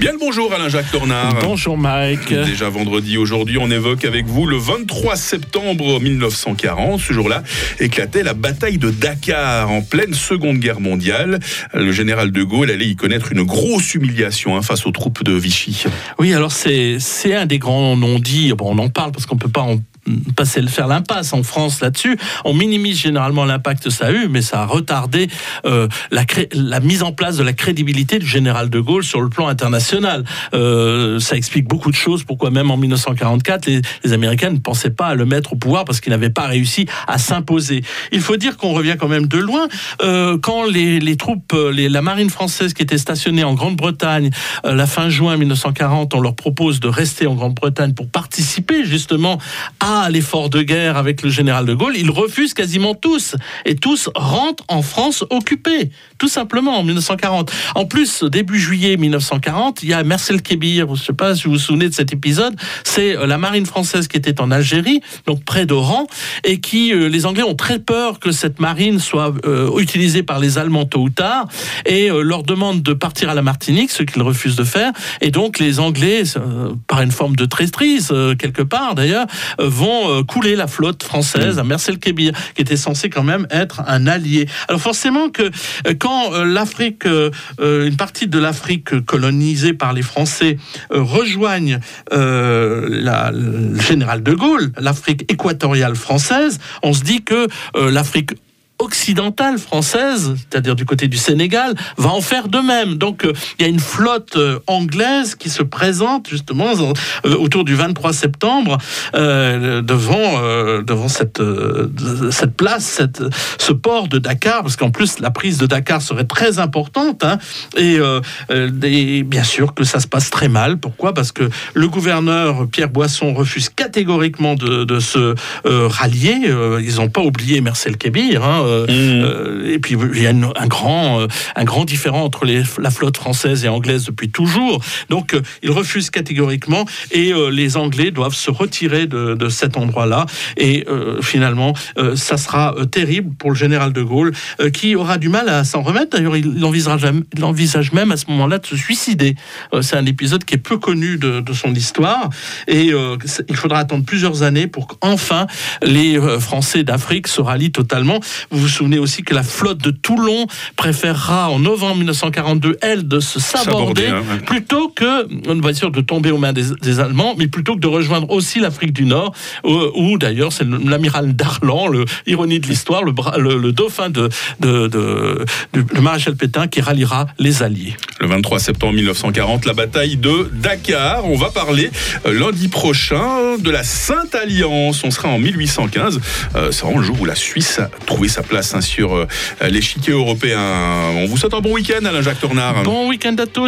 Bien le bonjour Alain-Jacques Tornard. Bonjour Mike. Déjà vendredi aujourd'hui, on évoque avec vous le 23 septembre 1940. Ce jour-là éclatait la bataille de Dakar en pleine Seconde Guerre mondiale. Le général de Gaulle allait y connaître une grosse humiliation hein, face aux troupes de Vichy. Oui, alors c'est un des grands non-dits. Bon, on en parle parce qu'on peut pas en passer faire l'impasse en France là-dessus. On minimise généralement l'impact que ça a eu, mais ça a retardé euh, la, mise en place de la crédibilité du général de Gaulle sur le plan international. Euh, ça explique beaucoup de choses. Pourquoi même en 1944, les, Américains ne pensaient pas à le mettre au pouvoir parce qu'il n'avait pas réussi à s'imposer. Il faut dire qu'on revient quand même de loin. Euh, quand les, troupes, la marine française qui était stationnée en Grande-Bretagne, la fin juin 1940, on leur propose de rester en Grande-Bretagne pour participer justement à l'effort de guerre avec le général de Gaulle, ils refusent quasiment tous. Et tous rentrent en France occupés, tout simplement, en 1940. En plus, début juillet 1940, il y a Marcel Kébir, je ne sais pas si vous vous souvenez de cet épisode, c'est euh, la marine française qui était en Algérie, donc près d'Oran, et qui, euh, les Anglais ont très peur que cette marine soit euh, utilisée par les Allemands tôt ou tard, et leur demande de partir à la Martinique, ce qu'ils refusent de faire. Et donc, les Anglais, par une forme de traîtrise, quelque part d'ailleurs, vont euh, couler la flotte française à Mercel Kébir, qui était censé quand même être un allié. Alors forcément que euh, quand euh, l'Afrique, une partie de l'Afrique colonisée par les Français rejoignent la, le général de Gaulle, l'Afrique équatoriale française, on se dit que l'Afrique occidentale française, c'est-à-dire du côté du Sénégal, va en faire de même. Donc euh, il y a une flotte euh, anglaise qui se présente justement euh, autour du 23 septembre devant devant cette cette place, ce port de Dakar, parce qu'en plus la prise de Dakar serait très importante. Hein, et, bien sûr que ça se passe très mal. Pourquoi? Parce que le gouverneur Pierre Boisson refuse catégoriquement de, de se rallier. ils n'ont pas oublié Marcel Kébir. Hein, euh, mm. euh, et puis il y a un grand, euh, un grand différent entre les, la flotte française et anglaise depuis toujours. Donc ils refusent catégoriquement et les Anglais doivent se retirer de, de cet endroit-là. Et finalement, ça sera terrible pour le général de Gaulle qui aura du mal à s'en remettre. D'ailleurs, il envisage, il envisage même à ce moment-là de se suicider. C'est un épisode qui est peu connu de, de son histoire et il faudra attendre plusieurs années pour qu'enfin les Français d'Afrique se rallient totalement. Vous vous souvenez aussi que la flotte de Toulon préférera en novembre 1942, elle, de se saborder, hein, plutôt que, on va dire, de tomber aux mains des, Allemands, mais plutôt que de rejoindre aussi l'Afrique du Nord, où, d'ailleurs c'est l'amiral Darlan, le, ironie de l'histoire, le, le, dauphin de, de, de, de, maréchal Pétain qui ralliera les Alliés. Le 23 septembre 1940, la bataille de Dakar. On va parler euh, lundi prochain de la Sainte Alliance. On sera en 1815. Euh, c'est vraiment le jour où la Suisse a trouvé sa place hein, sur euh, l'échiquier européen. On vous souhaite un bon week-end, Alain Jacques Tornard. Bon week-end à tous.